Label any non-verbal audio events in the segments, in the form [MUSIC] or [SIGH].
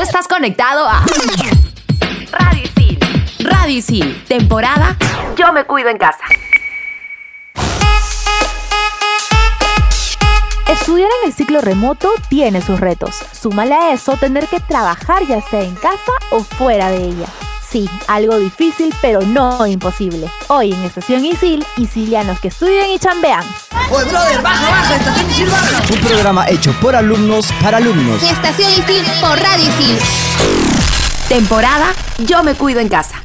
Estás conectado a. Radio Isil, temporada Yo me cuido en casa. Estudiar en el ciclo remoto tiene sus retos. Súmale a eso tener que trabajar ya sea en casa o fuera de ella. Sí, algo difícil, pero no imposible. Hoy en Estación Isil, isilianos que estudian y chambean. ¡Oye, brother, baja, baja! ¡Estación Isil, baja! Un programa hecho por alumnos para alumnos. Estación Isil por Radio Isil. Temporada Yo me cuido en casa.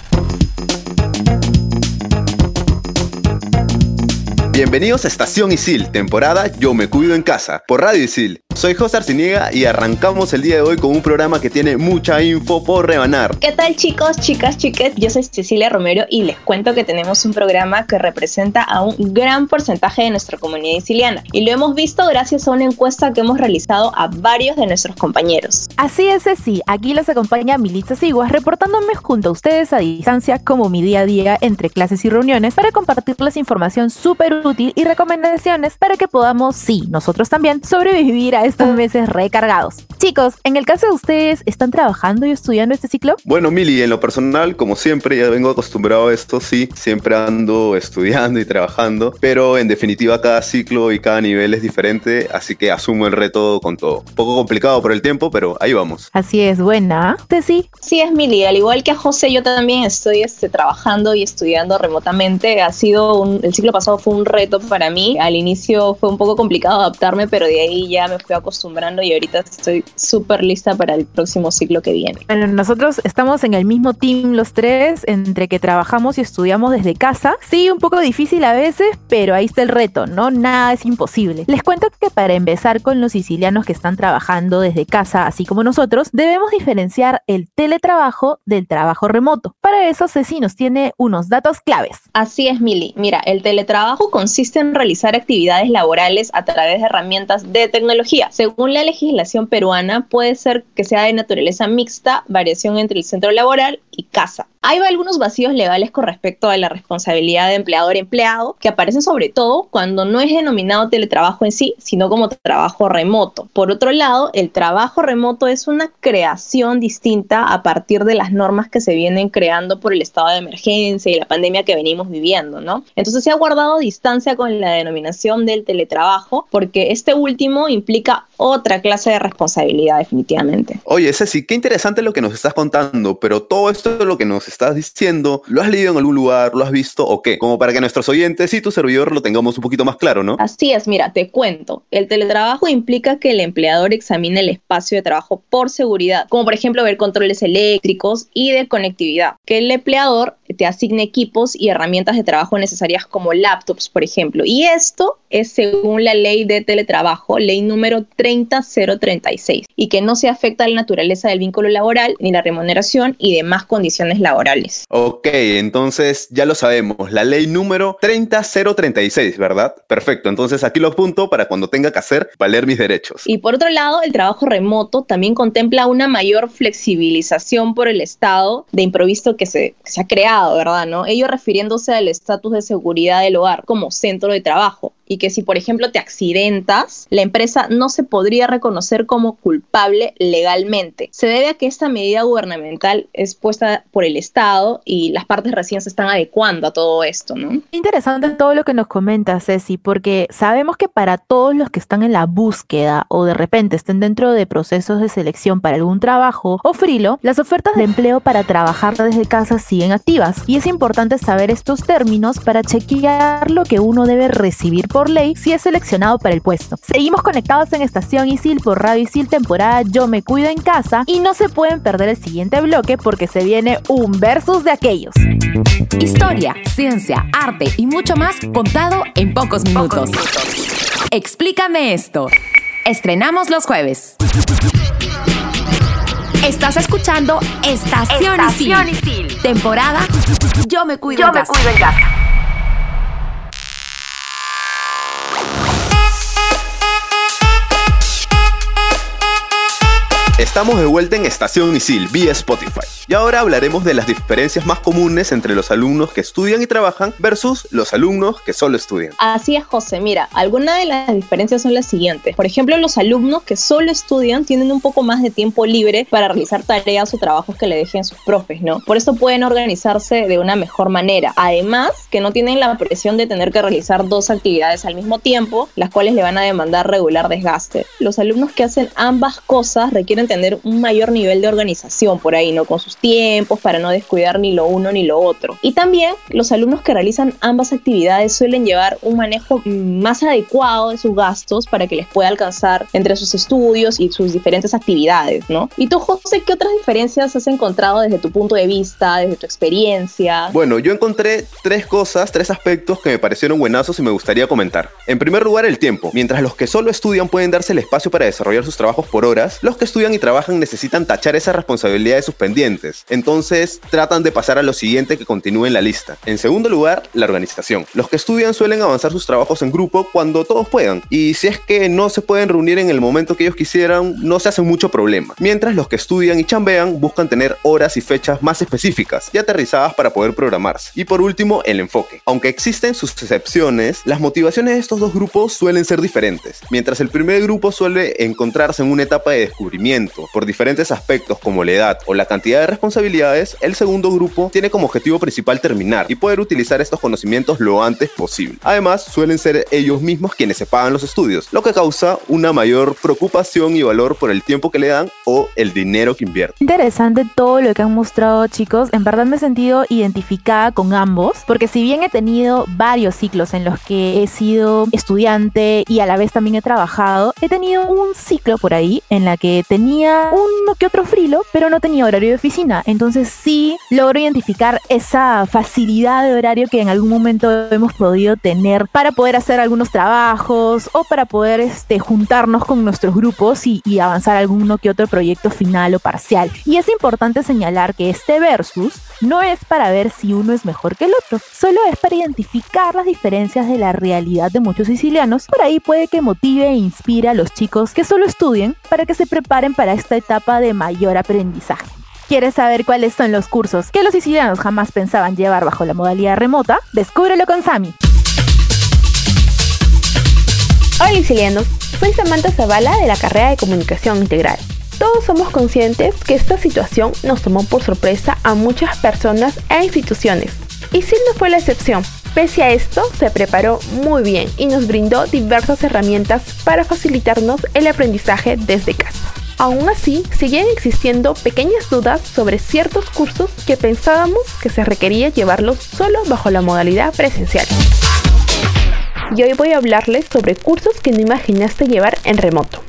Bienvenidos a Estación Isil, temporada Yo me cuido en casa, por Radio Isil. Soy José Arciniega y arrancamos el día de hoy con un programa que tiene mucha info por rebanar. ¿Qué tal chicos, chicas, chiques? Yo soy Cecilia Romero y les cuento que tenemos un programa que representa a un gran porcentaje de nuestra comunidad siciliana y lo hemos visto gracias a una encuesta que hemos realizado a varios de nuestros compañeros. Así es, Ceci. Aquí los acompaña Militza Siguas reportándome junto a ustedes a distancia como mi día a día entre clases y reuniones para compartirles información súper útil y recomendaciones para que podamos, sí, nosotros también, sobrevivir a estos meses recargados. Chicos, en el caso de ustedes, ¿están trabajando y estudiando este ciclo? Bueno, Mili, en lo personal, como siempre, ya vengo acostumbrado a esto, sí, siempre ando estudiando y trabajando, pero en definitiva cada ciclo y cada nivel es diferente, así que asumo el reto con todo. Un poco complicado por el tiempo, pero ahí vamos. Así es, buena. sí? Sí, es Mili, al igual que a José, yo también estoy este, trabajando y estudiando remotamente. Ha sido un, el ciclo pasado fue un reto para mí. Al inicio fue un poco complicado adaptarme, pero de ahí ya me fui acostumbrando y ahorita estoy súper lista para el próximo ciclo que viene. Bueno, nosotros estamos en el mismo team los tres, entre que trabajamos y estudiamos desde casa. Sí, un poco difícil a veces, pero ahí está el reto, ¿no? Nada es imposible. Les cuento que para empezar con los sicilianos que están trabajando desde casa, así como nosotros, debemos diferenciar el teletrabajo del trabajo remoto. Para eso, Ceci nos tiene unos datos claves. Así es, Mili. Mira, el teletrabajo consiste en realizar actividades laborales a través de herramientas de tecnología. Según la legislación peruana, puede ser que sea de naturaleza mixta, variación entre el centro laboral y casa. Hay algunos vacíos legales con respecto a la responsabilidad de empleador-empleado que aparecen sobre todo cuando no es denominado teletrabajo en sí, sino como trabajo remoto. Por otro lado, el trabajo remoto es una creación distinta a partir de las normas que se vienen creando por el estado de emergencia y la pandemia que venimos viviendo, ¿no? Entonces se ha guardado distancia con la denominación del teletrabajo porque este último implica otra clase de responsabilidad definitivamente. Oye, Ceci, qué interesante lo que nos estás contando, pero todo esto de lo que nos estás diciendo, ¿lo has leído en algún lugar? ¿Lo has visto o qué? Como para que nuestros oyentes y tu servidor lo tengamos un poquito más claro, ¿no? Así es, mira, te cuento. El teletrabajo implica que el empleador examine el espacio de trabajo por seguridad, como por ejemplo ver controles eléctricos y de conectividad, que el empleador te asigne equipos y herramientas de trabajo necesarias como laptops, por ejemplo. Y esto es según la ley de teletrabajo, ley número 30036, y que no se afecta a la naturaleza del vínculo laboral ni la remuneración y demás condiciones laborales. Ok, entonces ya lo sabemos, la ley número 30036, ¿verdad? Perfecto, entonces aquí lo apunto para cuando tenga que hacer valer mis derechos. Y por otro lado, el trabajo remoto también contempla una mayor flexibilización por el Estado de improviso que se, se ha creado, ¿verdad? ¿No? Ello refiriéndose al estatus de seguridad del hogar como centro de trabajo y que si, por ejemplo, te accidentas, la empresa no se podría reconocer como culpable legalmente. Se debe a que esta medida gubernamental es puesta por el Estado y las partes recién se están adecuando a todo esto, ¿no? Interesante todo lo que nos comenta Ceci, porque sabemos que para todos los que están en la búsqueda o de repente estén dentro de procesos de selección para algún trabajo o frilo, las ofertas de empleo para trabajar desde casa siguen activas y es importante saber estos términos para chequear lo que uno debe recibir por ley si es seleccionado para el puesto. Seguimos conectados en Estación Isil por Radio Isil temporada Yo me cuido en casa y no se pueden perder el siguiente bloque porque se viene un versus de aquellos. Historia, ciencia, arte y mucho más contado en pocos minutos. Explícame esto. Estrenamos los jueves. Estás escuchando Estación, Isil. Temporada Yo me cuido, en, casa. cuido en casa. Estamos de vuelta en Estación Isil vía Spotify. Y ahora hablaremos de las diferencias más comunes entre los alumnos que estudian y trabajan versus los alumnos que solo estudian. Así es, José. Mira, algunas de las diferencias son las siguientes. Por ejemplo, los alumnos que solo estudian tienen un poco más de tiempo libre para realizar tareas o trabajos que le dejen sus profes, ¿no? Por eso pueden organizarse de una mejor manera. Además, que no tienen la presión de tener que realizar dos actividades al mismo tiempo, las cuales le van a demandar regular desgaste. Los alumnos que hacen ambas cosas requieren tener un mayor nivel de organización por ahí, ¿no? Con sus tiempos para no descuidar ni lo uno ni lo otro. Y también los alumnos que realizan ambas actividades suelen llevar un manejo más adecuado de sus gastos para que les pueda alcanzar entre sus estudios y sus diferentes actividades, ¿no? Y tú, José, ¿qué otras diferencias has encontrado desde tu punto de vista, desde tu experiencia? Bueno, yo encontré tres cosas, tres aspectos que me parecieron buenazos y me gustaría comentar. En primer lugar, el tiempo. Mientras los que solo estudian pueden darse el espacio para desarrollar sus trabajos por horas, los que estudian y trabajan necesitan tachar esa responsabilidad de sus pendientes. Entonces, tratan de pasar a lo siguiente que continúe en la lista. En segundo lugar, la organización. Los que estudian suelen avanzar sus trabajos en grupo cuando todos puedan. Y si es que no se pueden reunir en el momento que ellos quisieran, no se hace mucho problema. Mientras los que estudian y chambean buscan tener horas y fechas más específicas y aterrizadas para poder programarse. Y por último, el enfoque. Aunque existen sus excepciones, las motivaciones de estos dos grupos suelen ser diferentes. Mientras el primer grupo suele encontrarse en una etapa de descubrimiento por diferentes aspectos como la edad o la cantidad de responsabilidades, el segundo grupo tiene como objetivo principal terminar y poder utilizar estos conocimientos lo antes posible. Además, suelen ser ellos mismos quienes se pagan los estudios, lo que causa una mayor preocupación y valor por el tiempo que le dan o el dinero que invierten. Interesante todo lo que han mostrado chicos, en verdad me he sentido identificada con ambos, porque si bien he tenido varios ciclos en los que he sido estudiante y a la vez también he trabajado, he tenido un ciclo por ahí en la que tenía uno que otro frilo, pero no tenía horario de oficina, entonces sí logro identificar esa facilidad de horario que en algún momento hemos podido tener para poder hacer algunos trabajos o para poder este, juntarnos con nuestros grupos y, y avanzar alguno que otro proyecto final o parcial. Y es importante señalar que este versus no es para ver si uno es mejor que el otro, solo es para identificar las diferencias de la realidad de muchos sicilianos. Por ahí puede que motive e inspire a los chicos que solo estudien para que se preparen para esta etapa de mayor aprendizaje. ¿Quieres saber cuáles son los cursos que los sicilianos jamás pensaban llevar bajo la modalidad remota? Descúbrelo con Sami. Hola sicilianos, soy Samantha Zavala de la carrera de Comunicación Integral. Todos somos conscientes que esta situación nos tomó por sorpresa a muchas personas e instituciones. Y Sil no fue la excepción. Pese a esto, se preparó muy bien y nos brindó diversas herramientas para facilitarnos el aprendizaje desde casa. Aún así, siguen existiendo pequeñas dudas sobre ciertos cursos que pensábamos que se requería llevarlos solo bajo la modalidad presencial. Y hoy voy a hablarles sobre cursos que no imaginaste llevar en remoto.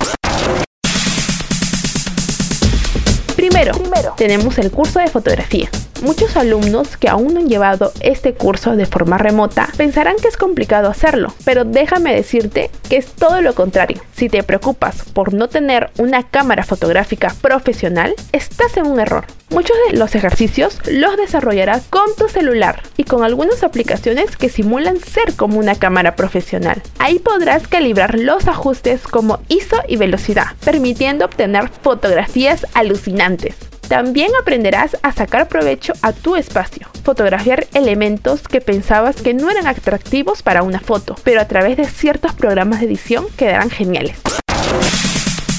Primero, tenemos el curso de fotografía. Muchos alumnos que aún no han llevado este curso de forma remota pensarán que es complicado hacerlo, pero déjame decirte que es todo lo contrario. Si te preocupas por no tener una cámara fotográfica profesional, estás en un error. Muchos de los ejercicios los desarrollarás con tu celular y con algunas aplicaciones que simulan ser como una cámara profesional. Ahí podrás calibrar los ajustes como ISO y velocidad, permitiendo obtener fotografías alucinantes. También aprenderás a sacar provecho a tu espacio, fotografiar elementos que pensabas que no eran atractivos para una foto, pero a través de ciertos programas de edición quedarán geniales.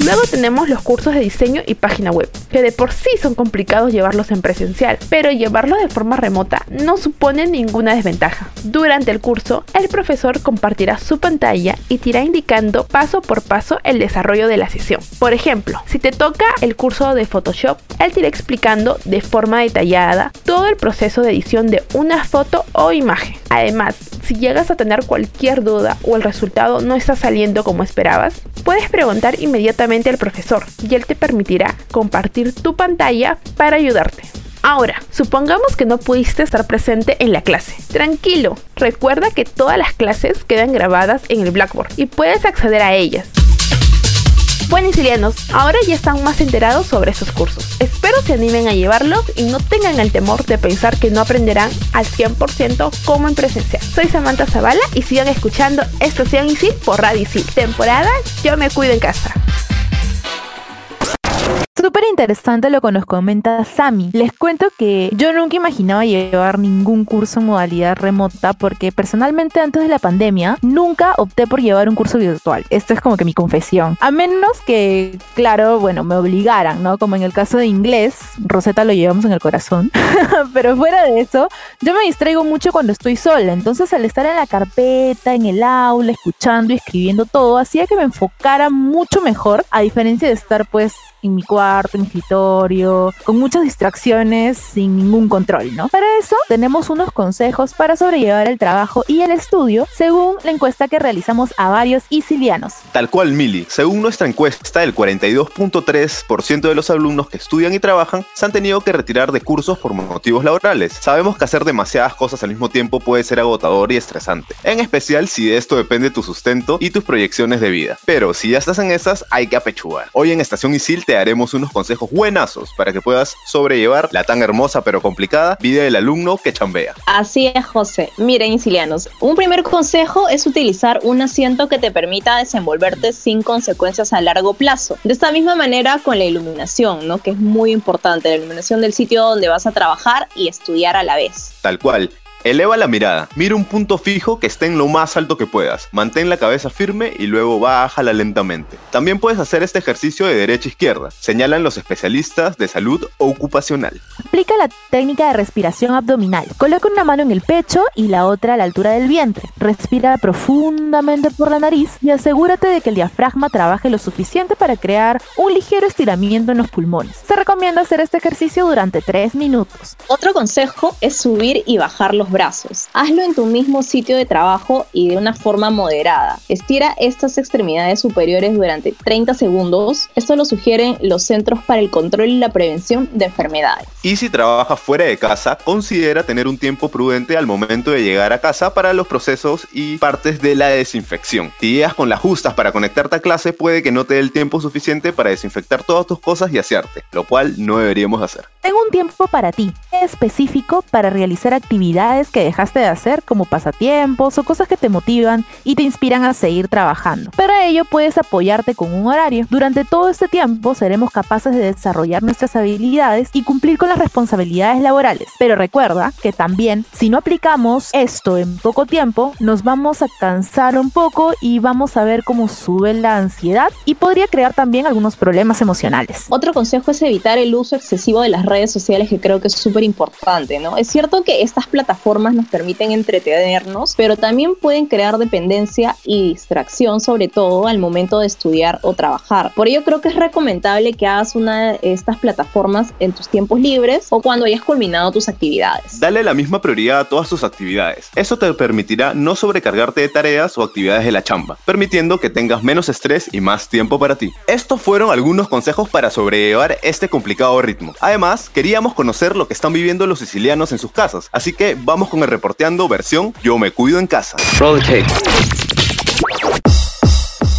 Luego tenemos los cursos de diseño y página web, que de por sí son complicados llevarlos en presencial, pero llevarlos de forma remota no supone ninguna desventaja. Durante el curso, el profesor compartirá su pantalla y te irá indicando paso por paso el desarrollo de la sesión. Por ejemplo, si te toca el curso de Photoshop, él te irá explicando de forma detallada todo el proceso de edición de una foto o imagen. Además, si llegas a tener cualquier duda o el resultado no está saliendo como esperabas, puedes preguntar inmediatamente al profesor y él te permitirá compartir tu pantalla para ayudarte. Ahora, supongamos que no pudiste estar presente en la clase. Tranquilo, recuerda que todas las clases quedan grabadas en el Blackboard y puedes acceder a ellas. Bueno, sicilianos, ahora ya están más enterados sobre esos cursos. Espero se animen a llevarlos y no tengan el temor de pensar que no aprenderán al 100% como en presencial. Soy Samantha Zavala y sigan escuchando Estación Isil por Radio Isil. Temporada Yo me cuido en casa. Súper interesante lo que nos comenta Sami. Les cuento que yo nunca imaginaba llevar ningún curso en modalidad remota porque personalmente antes de la pandemia nunca opté por llevar un curso virtual. Esto es como que mi confesión. A menos que, claro, bueno, me obligaran, ¿no? Como en el caso de inglés, Rosetta lo llevamos en el corazón. [LAUGHS] Pero fuera de eso, yo me distraigo mucho cuando estoy sola. Entonces al estar en la carpeta, en el aula, escuchando y escribiendo todo, hacía que me enfocara mucho mejor, a diferencia de estar pues en mi cuarto, en mi escritorio, con muchas distracciones, sin ningún control, ¿no? Para eso tenemos unos consejos para sobrellevar el trabajo y el estudio, según la encuesta que realizamos a varios isilianos. Tal cual, Mili. Según nuestra encuesta, el 42.3% de los alumnos que estudian y trabajan se han tenido que retirar de cursos por motivos laborales. Sabemos que hacer demasiadas cosas al mismo tiempo puede ser agotador y estresante, en especial si de esto depende tu sustento y tus proyecciones de vida. Pero si ya estás en esas, hay que apechugar. Hoy en Estación Isil te haremos unos consejos buenazos para que puedas sobrellevar la tan hermosa pero complicada vida del alumno que chambea. Así es, José. Miren, Isilianos, un primer consejo es utilizar un asiento que te permita desenvolverte sin consecuencias a largo plazo. De esta misma manera con la iluminación, ¿no? Que es muy importante, la iluminación del sitio donde vas a trabajar y estudiar a la vez. Tal cual. Eleva la mirada, mira un punto fijo que esté en lo más alto que puedas, mantén la cabeza firme y luego bájala lentamente. También puedes hacer este ejercicio de derecha a izquierda, señalan los especialistas de salud ocupacional. Aplica la técnica de respiración abdominal. Coloca una mano en el pecho y la otra a la altura del vientre. Respira profundamente por la nariz y asegúrate de que el diafragma trabaje lo suficiente para crear un ligero estiramiento en los pulmones. Se recomienda hacer este ejercicio durante 3 minutos. Otro consejo es subir y bajar los brazos. Hazlo en tu mismo sitio de trabajo y de una forma moderada. Estira estas extremidades superiores durante 30 segundos. Esto lo sugieren los Centros para el Control y la Prevención de Enfermedades. Y si trabajas fuera de casa, considera tener un tiempo prudente al momento de llegar a casa para los procesos y partes de la desinfección. Si llegas con las justas para conectarte a clase, puede que no te dé el tiempo suficiente para desinfectar todas tus cosas y asearte, lo cual no deberíamos hacer. Tengo un tiempo para ti, específico para realizar actividades que dejaste de hacer como pasatiempos o cosas que te motivan y te inspiran a seguir trabajando. Para ello puedes apoyarte con un horario. Durante todo este tiempo seremos capaces de desarrollar nuestras habilidades y cumplir con las responsabilidades laborales. Pero recuerda que también si no aplicamos esto en poco tiempo, nos vamos a cansar un poco y vamos a ver cómo sube la ansiedad y podría crear también algunos problemas emocionales. Otro consejo es evitar el uso excesivo de las redes sociales que creo que es súper importante, ¿no? Es cierto que estas plataformas nos permiten entretenernos, pero también pueden crear dependencia y distracción, sobre todo al momento de estudiar o trabajar. Por ello creo que es recomendable que hagas una de estas plataformas en tus tiempos libres o cuando hayas culminado tus actividades. Dale la misma prioridad a todas tus actividades. Eso te permitirá no sobrecargarte de tareas o actividades de la chamba, permitiendo que tengas menos estrés y más tiempo para ti. Estos fueron algunos consejos para sobrellevar este complicado ritmo. Además, queríamos conocer lo que están viviendo los sicilianos en sus casas, así que vamos con el reporteando versión Yo me cuido en casa.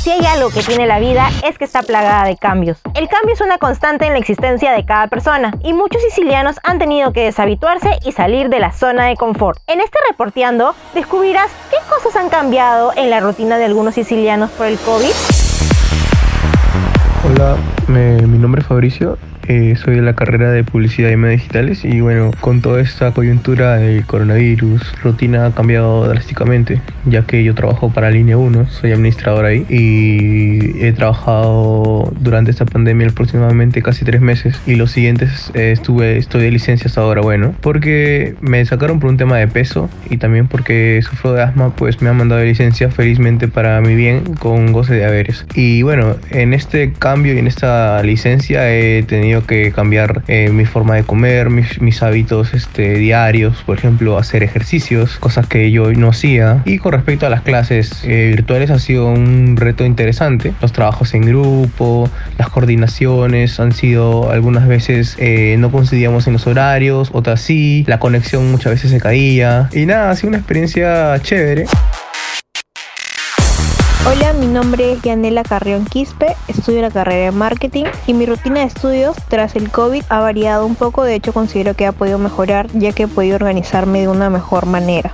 Si hay algo que tiene la vida es que está plagada de cambios. El cambio es una constante en la existencia de cada persona y muchos sicilianos han tenido que deshabituarse y salir de la zona de confort. En este reporteando descubrirás qué cosas han cambiado en la rutina de algunos sicilianos por el COVID. Hola, me- mi nombre es Fabricio, eh, soy de la carrera de publicidad y medios digitales y bueno, con toda esta coyuntura del coronavirus, rutina ha cambiado drásticamente, ya que yo trabajo para Línea 1, soy administrador ahí y he trabajado durante esta pandemia aproximadamente casi tres meses y los siguientes eh, estuve, estoy de licencia hasta ahora, bueno, porque me sacaron por un tema de peso y también porque sufro de asma, pues me han mandado de licencia felizmente para mi bien con goce de haberes. Y bueno, en este cambio y en esta licencia he tenido que cambiar eh, mi forma de comer, mis, mis hábitos este, diarios, por ejemplo, hacer ejercicios, cosas que yo no hacía. Y con respecto a las clases eh, virtuales ha sido un reto interesante. Los trabajos en grupo, las coordinaciones han sido algunas veces eh, no coincidíamos en los horarios, otras sí, la conexión muchas veces se caía. Y nada, ha sido una experiencia chévere. Hola, mi nombre es Yanela Carrión Quispe, estudio la carrera de marketing y mi rutina de estudios tras el COVID ha variado un poco, de hecho considero que ha podido mejorar ya que he podido organizarme de una mejor manera.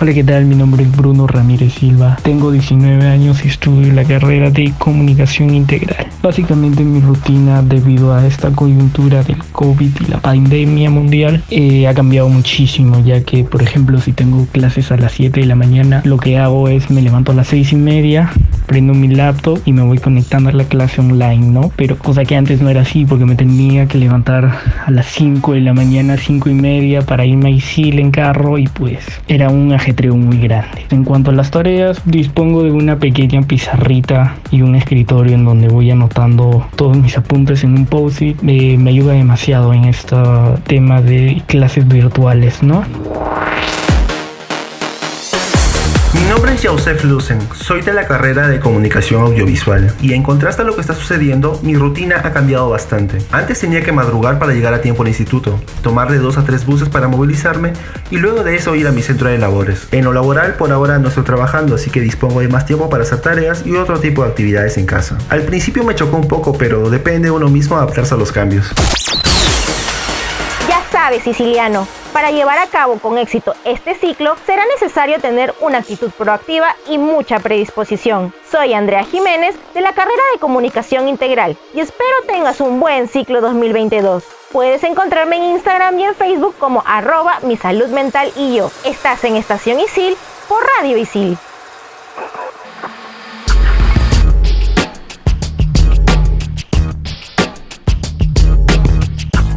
Hola, ¿qué tal? Mi nombre es Bruno Ramírez Silva. Tengo 19 años y estudio la carrera de comunicación integral. Básicamente mi rutina debido a esta coyuntura del COVID y la pandemia mundial eh, ha cambiado muchísimo, ya que por ejemplo si tengo clases a las 7 de la mañana, lo que hago es me levanto a las 6 y media, prendo mi laptop y me voy conectando a la clase online, ¿no? Pero cosa que antes no era así porque me tenía que levantar a las 5 de la mañana, 5 y media para irme a Isil en carro y pues era un ajetreo muy grande. En cuanto a las tareas, dispongo de una pequeña pizarrita y un escritorio en donde voy anotando todos mis apuntes en un post-it. Eh, me ayuda demasiado en este tema de clases virtuales, ¿no? Es Joseph Lucen, soy de la carrera de comunicación audiovisual y en contraste a lo que está sucediendo, mi rutina ha cambiado bastante. Antes tenía que madrugar para llegar a tiempo al instituto, tomar de dos a tres buses para movilizarme y luego de eso ir a mi centro de labores. En lo laboral por ahora no estoy trabajando, así que dispongo de más tiempo para hacer tareas y otro tipo de actividades en casa. Al principio me chocó un poco, pero depende de uno mismo adaptarse a los cambios. Siciliano, para llevar a cabo con éxito este ciclo será necesario tener una actitud proactiva y mucha predisposición. Soy Andrea Jiménez de la carrera de Comunicación Integral y espero tengas un buen ciclo 2022. Puedes encontrarme en Instagram y en Facebook como arroba mi salud mental y yo. Estás en Estación Isil por Radio Isil.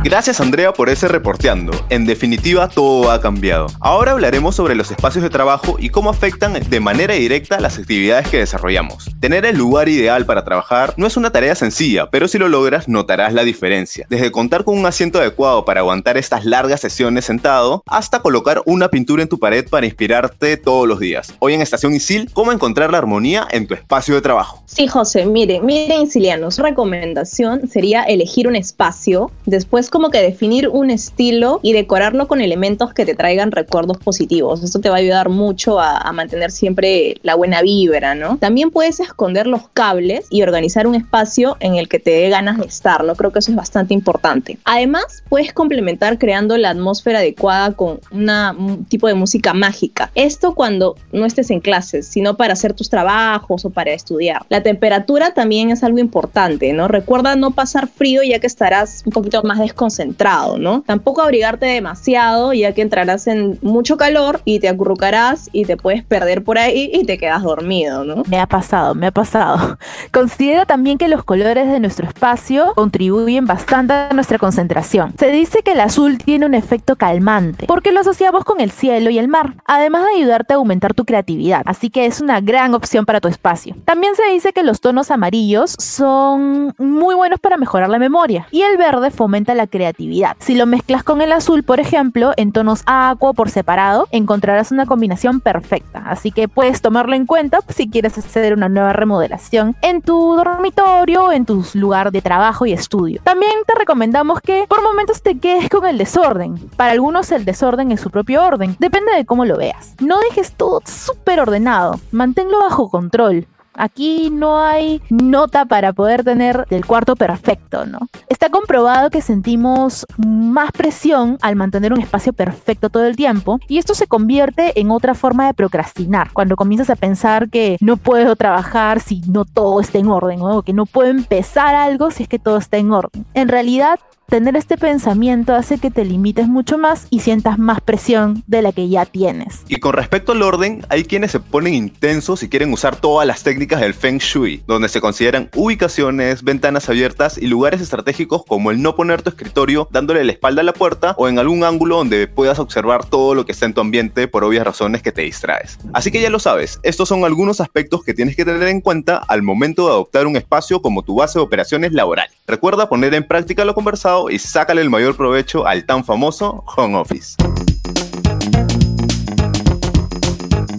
Gracias Andrea por ese reporteando. En definitiva, todo ha cambiado. Ahora hablaremos sobre los espacios de trabajo y cómo afectan de manera directa las actividades que desarrollamos. Tener el lugar ideal para trabajar no es una tarea sencilla, pero si lo logras notarás la diferencia. Desde contar con un asiento adecuado para aguantar estas largas sesiones sentado, hasta colocar una pintura en tu pared para inspirarte todos los días. Hoy en Estación Isil, cómo encontrar la armonía en tu espacio de trabajo. Sí, José, mire, miren, Isilianos, recomendación sería elegir un espacio, después como que definir un estilo y decorarlo con elementos que te traigan recuerdos positivos. Eso te va a ayudar mucho a, a mantener siempre la buena vibra, ¿no? También puedes esconder los cables y organizar un espacio en el que te dé ganas de estar, ¿no? Creo que eso es bastante importante. Además, puedes complementar creando la atmósfera adecuada con una, un tipo de música mágica. Esto cuando no estés en clases, sino para hacer tus trabajos o para estudiar. La temperatura también es algo importante, ¿no? Recuerda no pasar frío ya que estarás un poquito más desconcentrado concentrado, ¿no? Tampoco abrigarte demasiado, ya que entrarás en mucho calor y te acurrucarás y te puedes perder por ahí y te quedas dormido, ¿no? Me ha pasado, me ha pasado. [LAUGHS] Considera también que los colores de nuestro espacio contribuyen bastante a nuestra concentración. Se dice que el azul tiene un efecto calmante, porque lo asociamos con el cielo y el mar, además de ayudarte a aumentar tu creatividad, así que es una gran opción para tu espacio. También se dice que los tonos amarillos son muy buenos para mejorar la memoria y el verde fomenta la creatividad creatividad. Si lo mezclas con el azul, por ejemplo, en tonos aqua por separado, encontrarás una combinación perfecta. Así que puedes tomarlo en cuenta si quieres hacer una nueva remodelación en tu dormitorio, en tu lugar de trabajo y estudio. También te recomendamos que por momentos te quedes con el desorden. Para algunos el desorden es su propio orden. Depende de cómo lo veas. No dejes todo súper ordenado. Manténlo bajo control. Aquí no hay nota para poder tener el cuarto perfecto, ¿no? Está comprobado que sentimos más presión al mantener un espacio perfecto todo el tiempo y esto se convierte en otra forma de procrastinar. Cuando comienzas a pensar que no puedo trabajar si no todo está en orden o que no puedo empezar algo si es que todo está en orden. En realidad, tener este pensamiento hace que te limites mucho más y sientas más presión de la que ya tienes. Y con respecto al orden, hay quienes se ponen intensos y quieren usar todas las técnicas del Feng Shui, donde se consideran ubicaciones, ventanas abiertas y lugares estratégicos como el no poner tu escritorio dándole la espalda a la puerta o en algún ángulo donde puedas observar todo lo que está en tu ambiente por obvias razones que te distraes. Así que ya lo sabes, estos son algunos aspectos que tienes que tener en cuenta al momento de adoptar un espacio como tu base de operaciones laboral. Recuerda poner en práctica lo conversado y sácale el mayor provecho al tan famoso home office.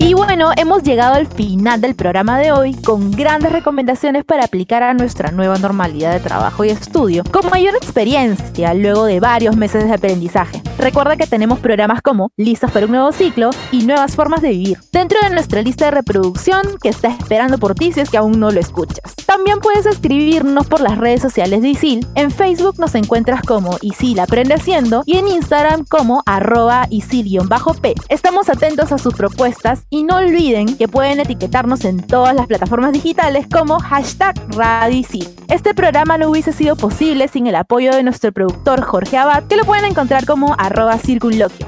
Y bueno, hemos llegado al final del programa de hoy con grandes recomendaciones para aplicar a nuestra nueva normalidad de trabajo y estudio, con mayor experiencia luego de varios meses de aprendizaje. Recuerda que tenemos programas como Listas para un nuevo ciclo y Nuevas formas de vivir, dentro de nuestra lista de reproducción que está esperando por ti si es que aún no lo escuchas. También puedes escribirnos por las redes sociales de ISIL. En Facebook nos encuentras como ISIL Aprende Haciendo y en Instagram como arroba ISIL-P. Estamos atentos a sus propuestas y no olviden que pueden etiquetarnos en todas las plataformas digitales como hashtag Radio. Este programa no hubiese sido posible sin el apoyo de nuestro productor Jorge Abad, que lo pueden encontrar como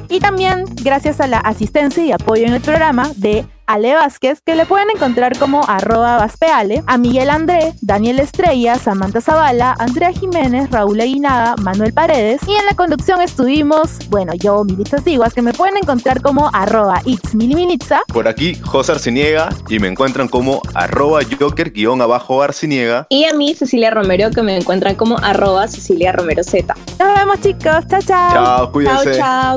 Y también gracias a la asistencia y apoyo en el programa de Ale Vázquez, que le pueden encontrar como arroba vaspeale, a Miguel André, Daniel Estrella, Samantha Zavala, Andrea Jiménez, Raúl Aguinaga, Manuel Paredes. Y en la conducción estuvimos, bueno, yo, Militza Siguas, que me pueden encontrar como arroba itzmiliminitza. Por aquí, José Arciniega, y me encuentran como arroba joker guion abajo Arciniega. Y a mí, Cecilia Romero, que me encuentran como arroba Cecilia Romero Z. Nos vemos chicos, chao chao. Chao, cuídense. Chao, chao.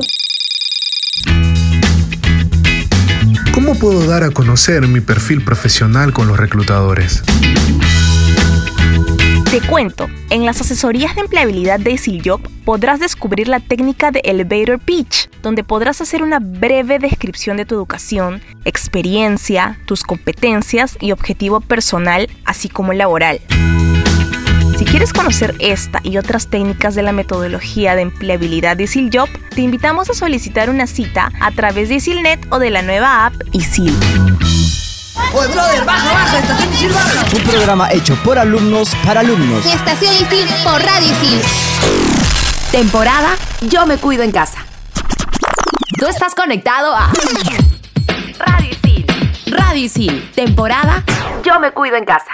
¿Cómo puedo dar a conocer mi perfil profesional con los reclutadores? Te cuento, en las asesorías de empleabilidad de Siljob podrás descubrir la técnica de Elevator Pitch, donde podrás hacer una breve descripción de tu educación, experiencia, tus competencias y objetivo personal, así como laboral. Si quieres conocer esta y otras técnicas de la metodología de empleabilidad de Job, te invitamos a solicitar una cita a través de ISILNet o de la nueva app ISIL. Oye, brother, baja, baja, estación Isil baja. Un programa hecho por alumnos para alumnos. Estación Isil por Radio Isil. Temporada Yo me cuido en casa. Tú estás conectado a Radio Isil. Radio Isil. Temporada Yo me cuido en casa.